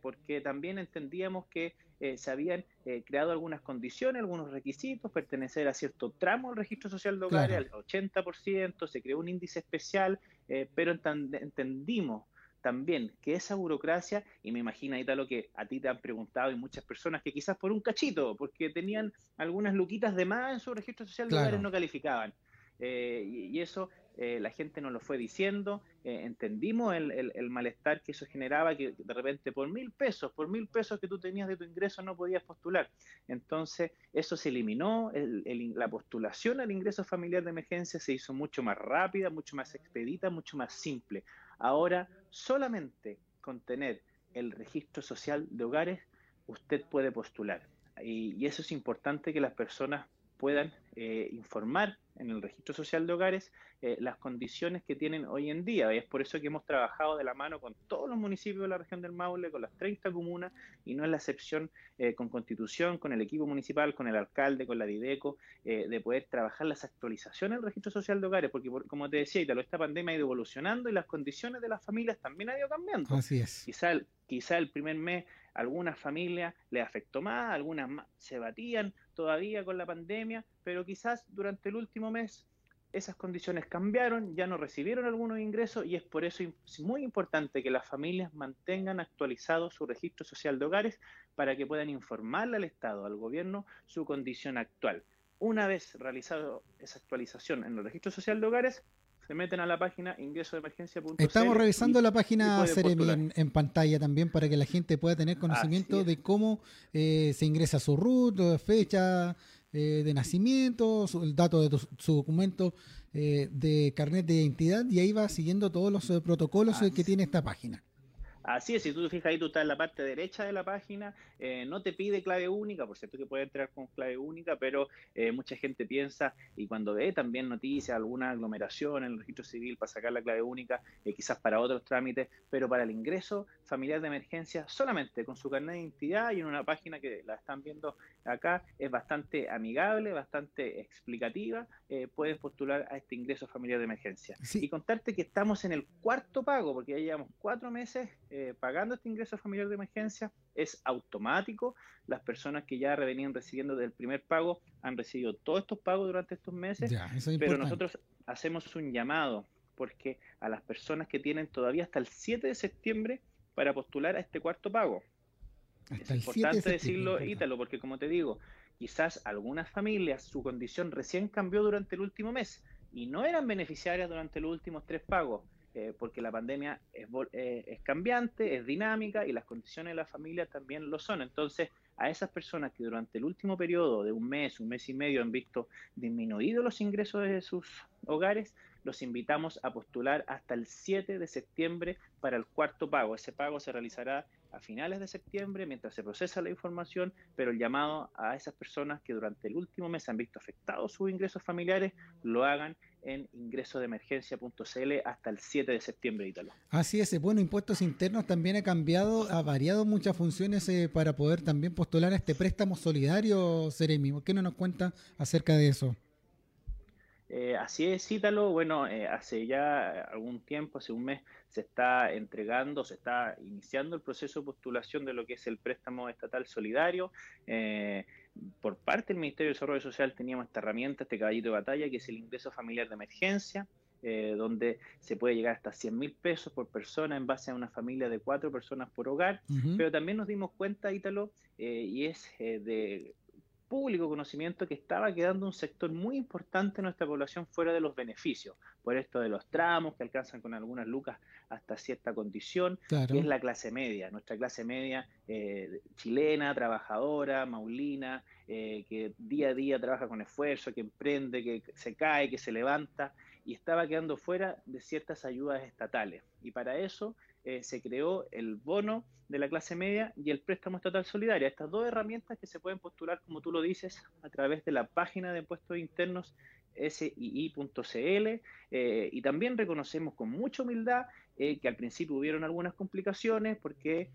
porque también entendíamos que eh, se habían eh, creado algunas condiciones, algunos requisitos, pertenecer a cierto tramo del registro social de hogares, al 80%, se creó un índice especial, eh, pero entendimos también que esa burocracia, y me imagino ahorita lo que a ti te han preguntado y muchas personas que quizás por un cachito, porque tenían algunas luquitas de más en su registro social de hogares no calificaban. y, eso la gente nos lo fue diciendo, entendimos el, el, malestar que eso generaba, que de repente por mil pesos, por mil pesos que tú tenías de tu ingreso no podías postular. Entonces, eso se eliminó, la postulación al ingreso familiar de emergencia se hizo mucho más rápida, mucho más expedita, mucho más simple. Ahora, solamente con tener el registro social de hogares, usted puede postular. Y, eso es importante que las personas puedan eh, informar en el registro social de hogares eh, las condiciones que tienen hoy en día. es por eso que hemos trabajado de la mano con todos los municipios de la región del Maule, con las 30 comunas, y no es la excepción eh, con Constitución, con el equipo municipal, con el alcalde, con la Dideco, de poder trabajar las actualizaciones del registro social de hogares, porque como te decía, esta pandemia ha ido evolucionando y las condiciones de las familias también han ido cambiando. Así es. Quizá, quizá el primer mes algunas familias le afectó más, algunas se batían todavía con la pandemia, pero quizás durante el último mes esas condiciones cambiaron, ya no recibieron algunos ingresos y es por eso muy importante que las familias mantengan actualizado su registro social de hogares para que puedan informarle al Estado, al gobierno, su condición actual. Una vez realizado esa actualización en el registro social de hogares, se meten a la página ingreso de emergencia. Estamos revisando la página Ceremi en, pantalla también para que la gente pueda tener conocimiento de cómo eh, se ingresa su RUT, fecha eh, de nacimiento, el dato de su documento eh, de carnet de identidad y ahí va siguiendo todos los protocolos que tiene esta página. Así es, si tú te fijas ahí, tú estás en la parte derecha de la página, eh, no te pide clave única, por cierto que puede entrar con clave única, pero eh, mucha gente piensa y cuando ve también noticias, alguna aglomeración en el registro civil para sacar la clave única, eh, quizás para otros trámites, pero para el ingreso familiar de emergencia, solamente con su carnet de identidad y en una página que la están viendo acá, es bastante amigable, bastante explicativa, puedes postular a este ingreso familiar de emergencia. Y contarte que estamos en el cuarto pago, porque ya llevamos cuatro meses eh, pagando este ingreso familiar de emergencia es automático. Las personas que ya venían recibiendo del primer pago han recibido todos estos pagos durante estos meses, pero nosotros hacemos un llamado porque a las personas que tienen todavía hasta el 7 de septiembre para postular a este cuarto pago. es importante decirlo, Ítalo, porque como te digo, quizás algunas familias su condición recién cambió durante el último mes y no eran beneficiarias durante los últimos tres pagos. Eh, porque la pandemia eh, es, cambiante, es dinámica y las condiciones de la familia también lo son. Entonces, a esas personas que durante el último periodo de un mes, un mes y medio han visto disminuidos los ingresos de sus hogares, los invitamos a postular hasta el 7 de septiembre para el cuarto pago. Ese pago se realizará a finales de septiembre mientras se procesa la información, pero el llamado a esas personas que durante el último mes han visto afectados sus ingresos familiares lo hagan en ingresodemergencia.cl hasta el 7 de septiembre, Ítalo. Así es, bueno, impuestos internos también ha cambiado, ha variado muchas funciones eh, para poder también postular a este préstamo solidario, Seremi. ¿Qué no nos cuenta acerca de eso? Eh, así es, Ítalo. Bueno, eh, hace ya algún tiempo, hace un mes, se está entregando, se está iniciando el proceso de postulación de lo que es el préstamo estatal solidario. Eh, por parte del Ministerio de Desarrollo Social teníamos esta herramienta, este caballito de batalla, que es el ingreso familiar de emergencia. donde se puede llegar hasta 100 mil pesos por persona en base a una familia de cuatro personas por hogar, pero también nos dimos cuenta, Ítalo, y es de público conocimiento que estaba quedando un sector muy importante de nuestra población fuera de los beneficios, por esto de los tramos que alcanzan con algunas lucas hasta cierta condición, que es la clase media, nuestra clase media eh, chilena, trabajadora, maulina, eh, que día a día trabaja con esfuerzo, que emprende, que se cae, que se levanta, y estaba quedando fuera de ciertas ayudas estatales. Y para eso eh, se creó el bono de la clase media y el préstamo estatal solidario. Estas dos herramientas que se pueden postular, como tú lo dices, a través de la página de impuestos internos sii.cl eh, y también reconocemos con mucha humildad eh, que al principio hubieron algunas complicaciones porque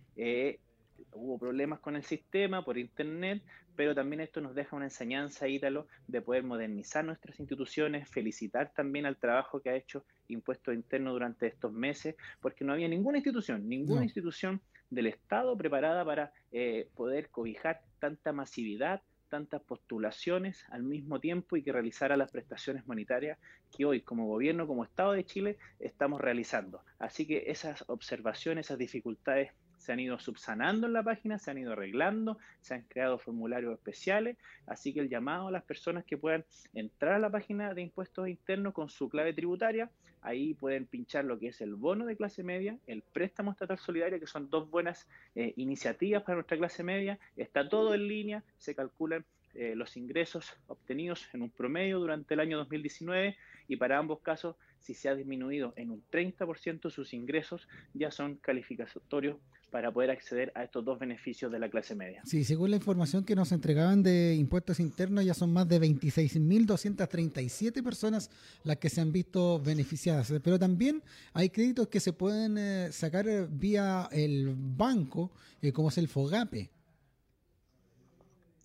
hubo problemas con el sistema por internet, pero también esto nos deja una enseñanza, Ítalo, de poder modernizar nuestras instituciones, felicitar también al trabajo que ha hecho Impuesto Interno durante estos meses, porque no había ninguna institución, ninguna institución del Estado preparada para eh, poder cobijar tanta masividad, tantas postulaciones al mismo tiempo y que realizara las prestaciones monetarias que hoy como gobierno, como Estado de Chile, estamos realizando. Así que esas observaciones, esas dificultades se han ido subsanando en la página, se han ido arreglando, se han creado formularios especiales, así que el llamado a las personas que puedan entrar a la página de impuestos internos con su clave tributaria, ahí pueden pinchar lo que es el bono de clase media, el préstamo estatal solidario, que son dos buenas eh, iniciativas para nuestra clase media, está todo en línea, se calculan eh, los ingresos obtenidos en un promedio durante el año 2019 y para ambos casos, si se ha disminuido en un 30% sus ingresos, ya son calificatorios para poder acceder a estos dos beneficios de la clase media. Sí, según la información que nos entregaban de impuestos internos, ya son más de 26.237 personas las que se han visto beneficiadas. Pero también hay créditos que se pueden eh, sacar vía el banco, eh, como es el FOGAPE.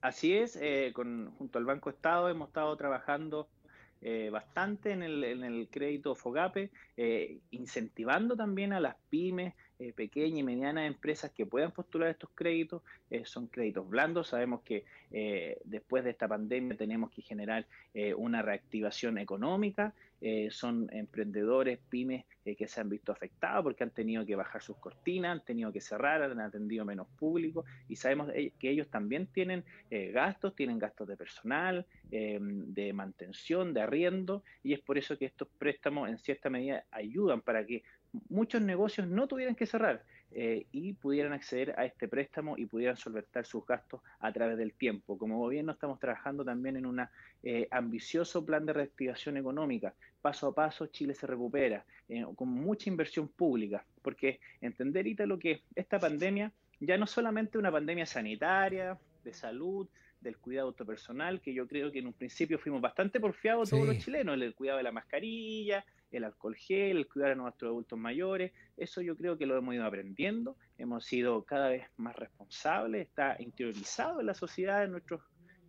Así es, eh, con, junto al Banco Estado hemos estado trabajando eh, bastante en el, en el, crédito FOGAPE, eh, incentivando también a las pymes, eh, pequeñas y medianas empresas que puedan postular estos créditos. son créditos blandos. Sabemos que después de esta pandemia tenemos que generar una reactivación económica. son emprendedores, pymes que se han visto afectados porque han tenido que bajar sus cortinas, han tenido que cerrar, han atendido menos público y sabemos que ellos también tienen gastos, tienen gastos de personal, de mantención, de y es por eso que estos préstamos en cierta medida ayudan para que muchos negocios no tuvieran que cerrar eh, y pudieran acceder a este préstamo y pudieran solventar sus gastos a través del tiempo. Como gobierno estamos trabajando también en un eh, ambicioso plan de reactivación económica. Paso a paso Chile se recupera eh, con mucha inversión pública, porque entender lo que esta pandemia ya no solamente una pandemia sanitaria, de salud, del cuidado autopersonal, que yo creo que en un principio fuimos bastante porfiados todos los chilenos, el cuidado de la mascarilla, el alcohol gel, el cuidar a nuestros adultos mayores, eso yo creo que lo hemos ido aprendiendo, hemos sido cada vez más responsables, está interiorizado en la sociedad, en nuestros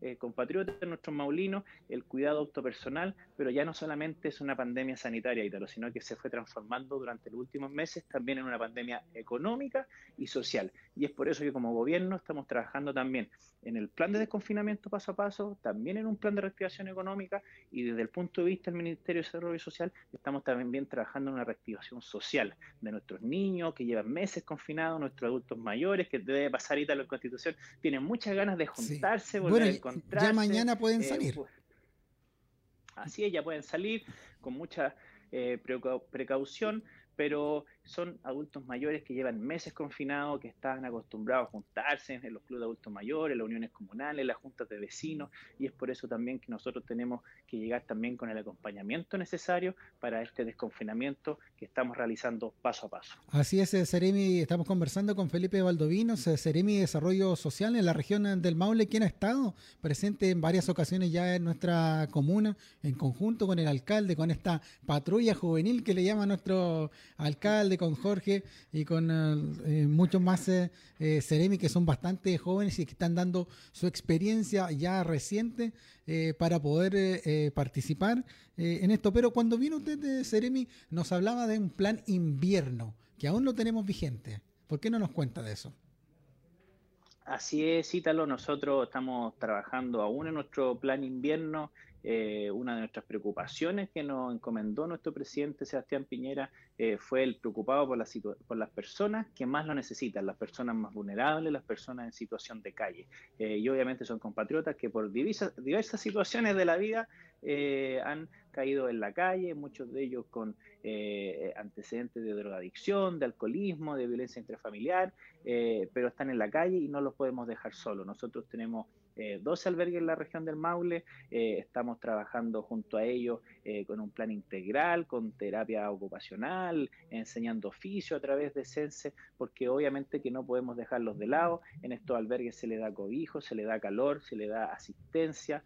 eh, compatriotas, nuestros maulinos, el cuidado autopersonal, pero ya no solamente es una pandemia sanitaria, Italo, sino que se fue transformando durante los últimos meses también en una pandemia económica y social. Y es por eso que como gobierno estamos trabajando también en el plan de desconfinamiento paso a paso, también en un plan de reactivación económica y desde el punto de vista del Ministerio de Desarrollo Social estamos también trabajando en una reactivación social de nuestros niños que llevan meses confinados, nuestros adultos mayores que debe pasar ahorita la Constitución, tienen muchas ganas de juntarse, volver a encontrarse. Ya mañana pueden eh, salir. Pues, así es, ya pueden salir con mucha eh, precaución, pero son adultos mayores que llevan meses confinados, que están acostumbrados a juntarse en los clubes de adultos mayores, las uniones comunales, las juntas de vecinos, y es por eso también que nosotros tenemos que llegar también con el acompañamiento necesario para este desconfinamiento que estamos realizando paso a paso. Así es, Seremi, estamos conversando con Felipe Valdovinos, Seremi Desarrollo Social en la región del Maule, quien ha estado presente en varias ocasiones ya en nuestra comuna, en conjunto con el alcalde, con esta patrulla juvenil que le llama nuestro alcalde con Jorge y con eh, eh, muchos más eh, Ceremi que son bastante jóvenes y que están dando su experiencia ya reciente para poder participar en esto. Pero cuando vino usted, Ceremi, nos hablaba de un plan invierno, que aún lo tenemos vigente. ¿Por qué no nos cuenta de eso? Así es, Ítalo, nosotros estamos trabajando aún en nuestro plan invierno eh, una de nuestras preocupaciones que nos encomendó nuestro presidente Sebastián Piñera eh, fue el preocupado por, por las personas que más lo necesitan, las personas más vulnerables, las personas en situación de calle. Eh, y obviamente son compatriotas que por diversas, diversas situaciones de la vida han caído en la calle, muchos de ellos con antecedentes de drogadicción, de alcoholismo, de violencia intrafamiliar, pero están en la calle y no los podemos dejar solos. Nosotros tenemos eh, 12 albergues en la región del Maule. Eh, estamos trabajando junto a ellos eh, con un plan integral, con terapia ocupacional, enseñando oficio a través de Sense, porque obviamente que no podemos dejarlos de lado. En estos albergues se le da cobijo, se le da calor, se le da asistencia.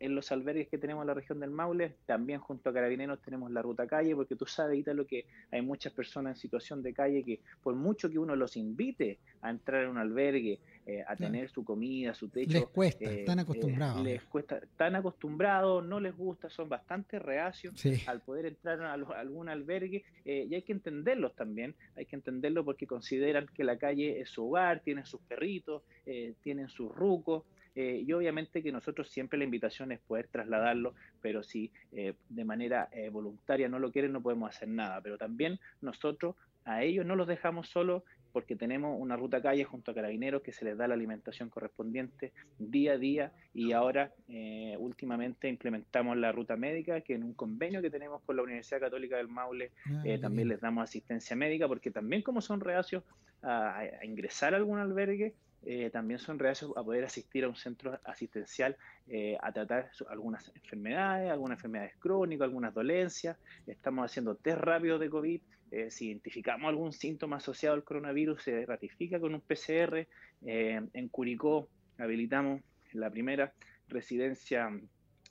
Eh, en los albergues que tenemos en la región del Maule, también junto a Carabineros tenemos la ruta calle, porque tú sabes, lo que hay muchas personas en situación de calle que por mucho que uno los invite a entrar en un albergue, eh, a tener su comida, su techo. Les cuesta, eh, están acostumbrados. Eh, les cuesta, están acostumbrados, no les gusta, son bastante reacios al poder entrar a, algún albergue y hay que entenderlos también, hay que entenderlo porque consideran que la calle es su hogar, tienen sus perritos, tienen sus rucos. Y obviamente que nosotros siempre la invitación es poder trasladarlo, pero si de manera voluntaria no lo quieren, no podemos hacer nada. Pero también nosotros a ellos no los dejamos solos porque tenemos una ruta calle junto a carabineros que se les da la alimentación correspondiente día a día y ahora eh, últimamente implementamos la ruta médica que en un convenio que tenemos con la Universidad Católica del Maule ah, eh, también les damos asistencia médica porque también como son reacios a, ingresar a algún albergue, eh, también son reacios a poder asistir a un centro asistencial a tratar algunas enfermedades, algunas enfermedades crónicas, algunas dolencias. Estamos haciendo test rápidos de COVID eh, si identificamos algún síntoma asociado al coronavirus, se ratifica con un PCR. Eh, en Curicó habilitamos la primera residencia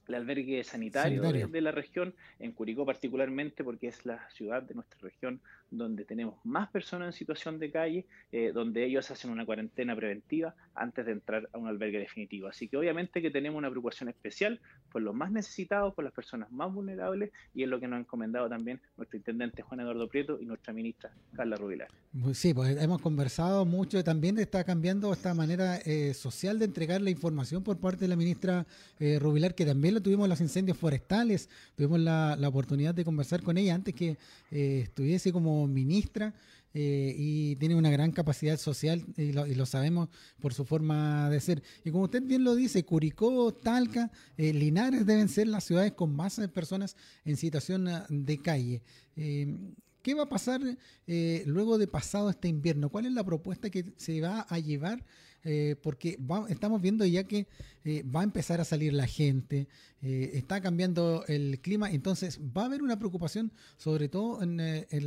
el albergue sanitario, De, la región, en Curicó particularmente, porque es la ciudad de nuestra región donde tenemos más personas en situación de calle, eh, donde ellos hacen una cuarentena preventiva antes de entrar a un albergue definitivo. Así que obviamente que tenemos una preocupación especial por los más necesitados, por las personas más vulnerables, y es lo que nos ha encomendado también nuestro intendente Juan Eduardo Prieto y nuestra ministra Carla Rubilar. Sí, pues hemos conversado mucho, también está cambiando esta manera eh, social de entregar la información por parte de la ministra eh, Rubilar, que también lo tuvimos los incendios forestales, tuvimos la, oportunidad de conversar con ella antes que eh, estuviese como ministra. Eh, y tiene una gran capacidad social y lo, sabemos por su forma de ser. Y como usted bien lo dice, Curicó, Talca, eh, Linares deben ser las ciudades con más personas en situación de calle. ¿Qué va a pasar luego de pasado este invierno? ¿Cuál es la propuesta que se va a llevar eh, porque estamos viendo ya que eh, va a empezar a salir la gente, eh, está cambiando el clima, entonces va a haber una preocupación sobre todo en,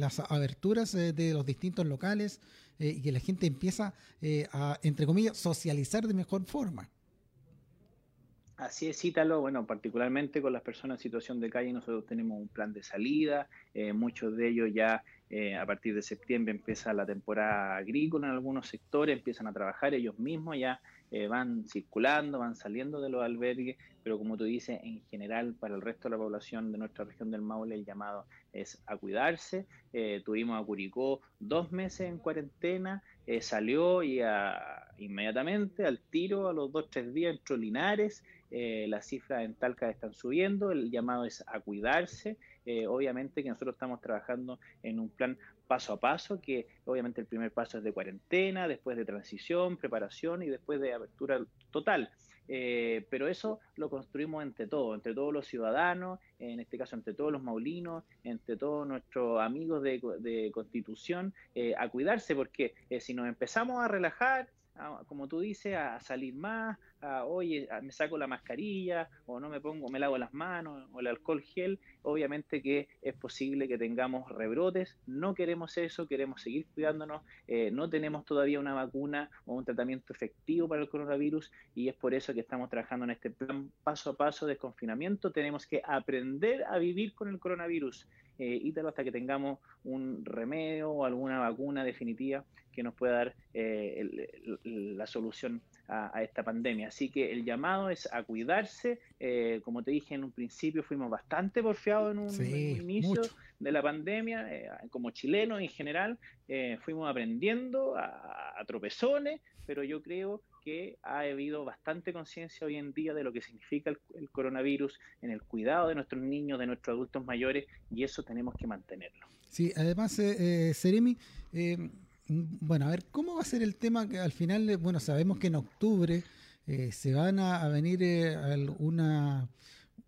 las aberturas de los distintos locales y que la gente empieza a, entre comillas, socializar de mejor forma. Así es, cítalo. Bueno, particularmente con las personas en situación de calle, nosotros tenemos un plan de salida. muchos de ellos ya eh, a partir de septiembre empieza la temporada agrícola en algunos sectores, empiezan a trabajar ellos mismos, ya eh, van circulando, van saliendo de los albergues, pero como tú dices, en general para el resto de la población de nuestra región del Maule el llamado es a cuidarse. Eh, tuvimos a Curicó dos meses en cuarentena, salió y inmediatamente al tiro, a los dos, tres días entró Linares, las cifras en Talca están subiendo, el llamado es a cuidarse. Eh, obviamente que nosotros estamos trabajando en un plan paso a paso, que obviamente el primer paso es de cuarentena, después de transición, preparación y después de apertura total. Eh, pero eso lo construimos entre todos, entre todos los ciudadanos, en este caso entre todos los maulinos, entre todos nuestros amigos de, constitución, eh, a cuidarse, porque si nos empezamos a relajar, como tú dices, a salir más, a, oye, me saco la mascarilla, o no me pongo, me lavo las manos, o el alcohol gel, obviamente que es posible que tengamos rebrotes, no queremos eso, queremos seguir cuidándonos, eh, no tenemos todavía una vacuna o un tratamiento efectivo para el coronavirus, y es por eso que estamos trabajando en este plan paso a paso de confinamiento, tenemos que aprender a vivir con el coronavirus eh, Ítalo hasta que tengamos un remedio o alguna vacuna definitiva que nos pueda dar eh, la solución a, esta pandemia. Así que el llamado es a cuidarse. Eh, como te dije en un principio, fuimos bastante porfiados en un, inicio de la pandemia, eh, como chilenos en general, fuimos aprendiendo a, a tropezones, pero yo creo que ha habido bastante conciencia hoy en día de lo que significa el, coronavirus en el cuidado de nuestros niños, de nuestros adultos mayores, y eso tenemos que mantenerlo. Sí, además, eh, eh eh, bueno, a ver, ¿cómo va a ser el tema que al final, eh, bueno, sabemos que en octubre se van a, venir una,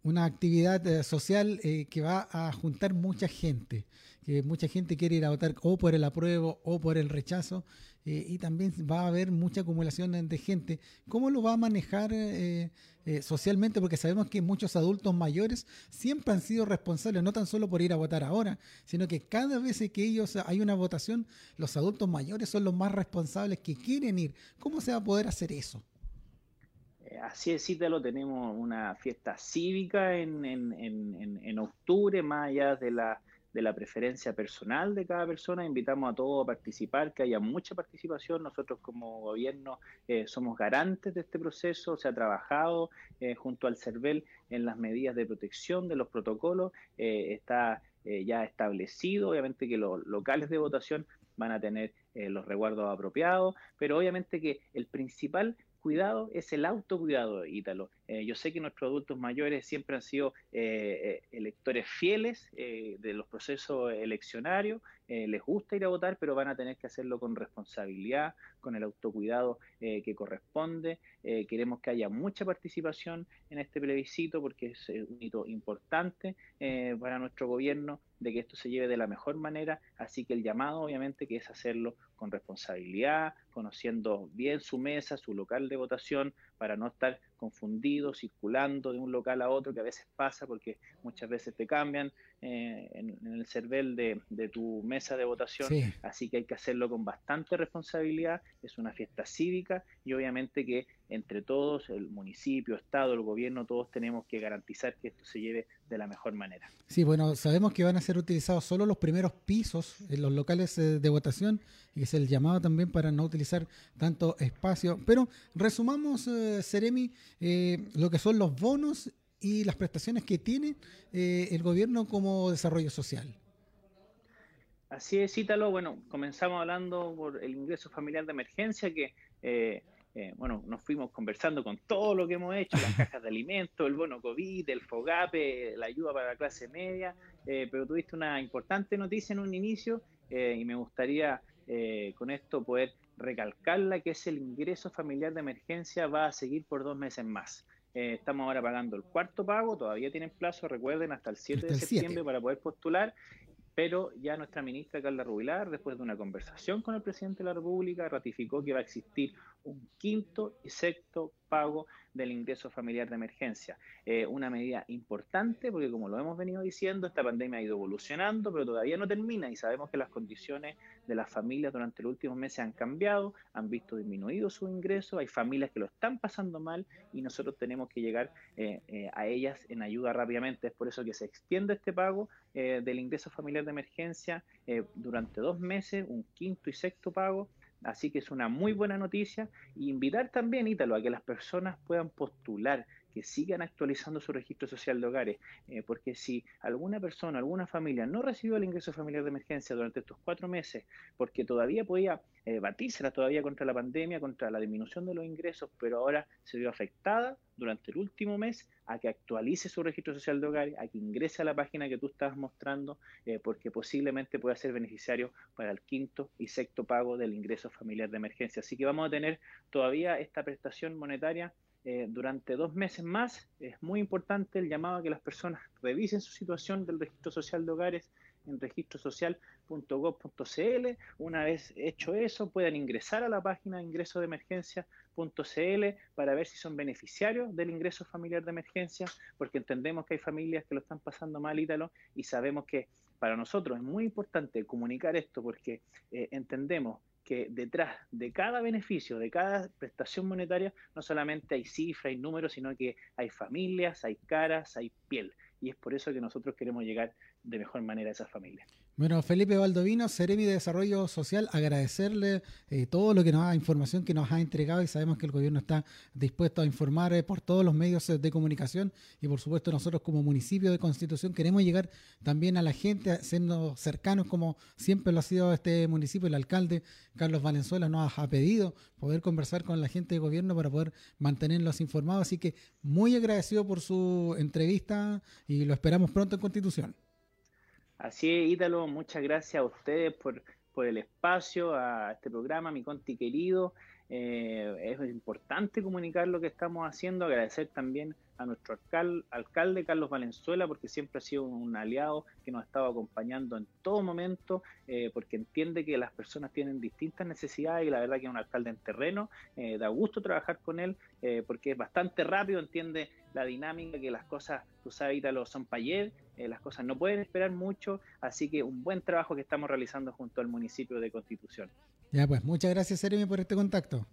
una actividad social que va a juntar mucha gente, que mucha gente quiere ir a votar o por el apruebo o por el rechazo, eh, y también va a haber mucha acumulación de gente. ¿Cómo lo va a manejar eh, eh, socialmente? Porque sabemos que muchos adultos mayores siempre han sido responsables, no tan solo por ir a votar ahora, sino que cada vez que ellos hay una votación, los adultos mayores son los más responsables que quieren ir. ¿Cómo se va a poder hacer eso? Así es, lo tenemos una fiesta cívica en, en, en, en octubre, más allá de la de la preferencia personal de cada persona. Invitamos a todos a participar, que haya mucha participación. Nosotros como gobierno eh, somos garantes de este proceso. Se ha trabajado eh, junto al CERVEL en las medidas de protección de los protocolos. Eh, está ya establecido, obviamente que los locales de votación van a tener los resguardos apropiados, pero obviamente que el principal cuidado es el autocuidado, Ítalo. Eh, yo sé que nuestros adultos mayores siempre han sido eh, electores fieles de los procesos eleccionarios, les gusta ir a votar, pero van a tener que hacerlo con responsabilidad, con el autocuidado que corresponde. queremos que haya mucha participación en este plebiscito porque es un hito importante para nuestro gobierno de que esto se lleve de la mejor manera, así que el llamado obviamente que es hacerlo con responsabilidad, conociendo bien su mesa, su local de votación, para no estar confundido, circulando de un local a otro, que a veces pasa porque muchas veces te cambian eh, en, el cervel de, tu mesa de votación, así que hay que hacerlo con bastante responsabilidad, es una fiesta cívica y obviamente que entre todos, el municipio, Estado, el gobierno, todos tenemos que garantizar que esto se lleve de la mejor manera. Sí, bueno, sabemos que van a ser utilizados solo los primeros pisos en los locales eh, de votación y es el llamado también para no utilizar tanto espacio. Pero resumamos, eh, Seremi, eh, lo que son los bonos y las prestaciones que tiene el gobierno como desarrollo social. Así es, Ítalo. Bueno, comenzamos hablando por el ingreso familiar de emergencia que eh, bueno, nos fuimos conversando con todo lo que hemos hecho, las cajas de alimentos, el bono COVID, el FOGAPE, la ayuda para la clase media, eh, pero tuviste una importante noticia en un inicio eh, y me gustaría con esto poder recalcarla, que es el ingreso familiar de emergencia va a seguir por dos meses más. estamos ahora pagando el cuarto pago, todavía tienen plazo, recuerden, hasta el 7 de septiembre para poder postular pero ya nuestra ministra Carla Rubilar, después de una conversación con el presidente de la República, ratificó que va a existir un quinto y sexto pago del ingreso familiar de emergencia. Eh, una medida importante porque, como lo hemos venido diciendo, esta pandemia ha ido evolucionando, pero todavía no termina y sabemos que las condiciones de las familias durante los últimos meses han cambiado, han visto disminuido su ingreso, hay familias que lo están pasando mal y nosotros tenemos que llegar eh, eh, a ellas en ayuda rápidamente. Es por eso que se extiende este pago del ingreso familiar de emergencia durante dos meses, un quinto y sexto pago Así que es una muy buena noticia. Y invitar también, Ítalo, a que las personas puedan postular, que sigan actualizando su registro social de hogares, eh, porque si alguna persona, alguna familia no recibió el ingreso familiar de emergencia durante estos cuatro meses, porque todavía podía eh, batírsela todavía contra la pandemia, contra la disminución de los ingresos, pero ahora se vio afectada durante el último mes a que actualice su registro social de hogares, a que ingrese a la página que tú estás mostrando, eh, porque posiblemente pueda ser beneficiario para el quinto y sexto pago del ingreso familiar de emergencia. Así que vamos a tener todavía esta prestación monetaria eh, durante dos meses más. Es muy importante el llamado a que las personas revisen su situación del registro social de hogares en registrosocial.gov.cl. Una vez hecho eso, puedan ingresar a la página ingreso de emergencia.cl para ver si son beneficiarios del ingreso familiar de emergencia, porque entendemos que hay familias que lo están pasando mal, Ítalo, y sabemos que para nosotros es muy importante comunicar esto porque eh, entendemos que detrás de cada beneficio, de cada prestación monetaria, no solamente hay cifras y números, sino que hay familias, hay caras, hay piel. Y es por eso que nosotros queremos llegar de mejor manera a esas familias. Bueno, Felipe Valdovino, Ceremi de Desarrollo Social, agradecerle eh, todo lo que nos ha, información que nos ha entregado y sabemos que el gobierno está dispuesto a informar eh, por todos los medios eh, de comunicación y por supuesto nosotros como municipio de Constitución queremos llegar también a la gente, siendo cercanos como siempre lo ha sido este municipio. El alcalde Carlos Valenzuela nos ha pedido poder conversar con la gente de gobierno para poder mantenerlos informados, así que muy agradecido por su entrevista y lo esperamos pronto en Constitución. Así es, Ítalo, muchas gracias a ustedes por, por el espacio, a este programa, mi Conti querido. Eh, es importante comunicar lo que estamos haciendo, agradecer también a nuestro alcalde Carlos Valenzuela, porque siempre ha sido un aliado que nos ha estado acompañando en todo momento, eh, porque entiende que las personas tienen distintas necesidades y la verdad que es un alcalde en terreno, eh, da gusto trabajar con él, eh, porque es bastante rápido, entiende la dinámica, que las cosas, tú sabes, lo son para las cosas no pueden esperar mucho, así que un buen trabajo que estamos realizando junto al municipio de Constitución. Ya pues, muchas gracias, Jeremy, por este contacto.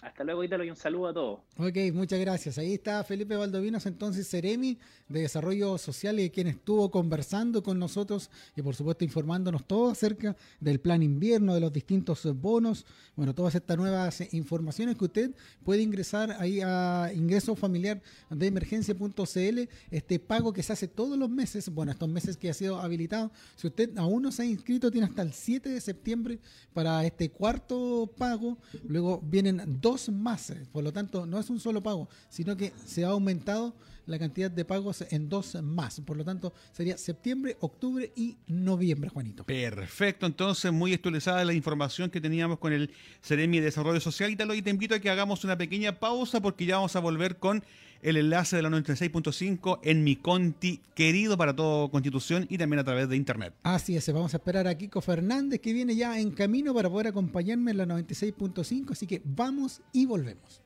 Hasta luego, Ítalo, y un saludo a todos. Ok, muchas gracias. Ahí está Felipe Valdovinos, entonces Ceremi de Desarrollo Social, y quien estuvo conversando con nosotros y por supuesto informándonos todo acerca del plan invierno, de los distintos bonos, bueno, todas estas nuevas informaciones que usted puede ingresar ahí a ingreso familiar de emergencia.cl, este pago que se hace todos los meses, bueno, estos meses que ha sido habilitado, si usted aún no se ha inscrito, tiene hasta el 7 de septiembre para este cuarto pago, luego vienen dos dos más. Por lo tanto, no es un solo pago, sino que se ha aumentado la cantidad de pagos en dos más. Por lo tanto, sería septiembre, octubre y noviembre, Juanito. Perfecto, entonces muy actualizada la información que teníamos con el Ceremi de Desarrollo Social y te invito a que hagamos una pequeña pausa porque ya vamos a volver con el enlace de la 96.5 en mi Conti querido para todo Constitución y también a través de internet. Así es, vamos a esperar a Kiko Fernández que viene ya en camino para poder acompañarme en la 96.5, así que vamos y volvemos.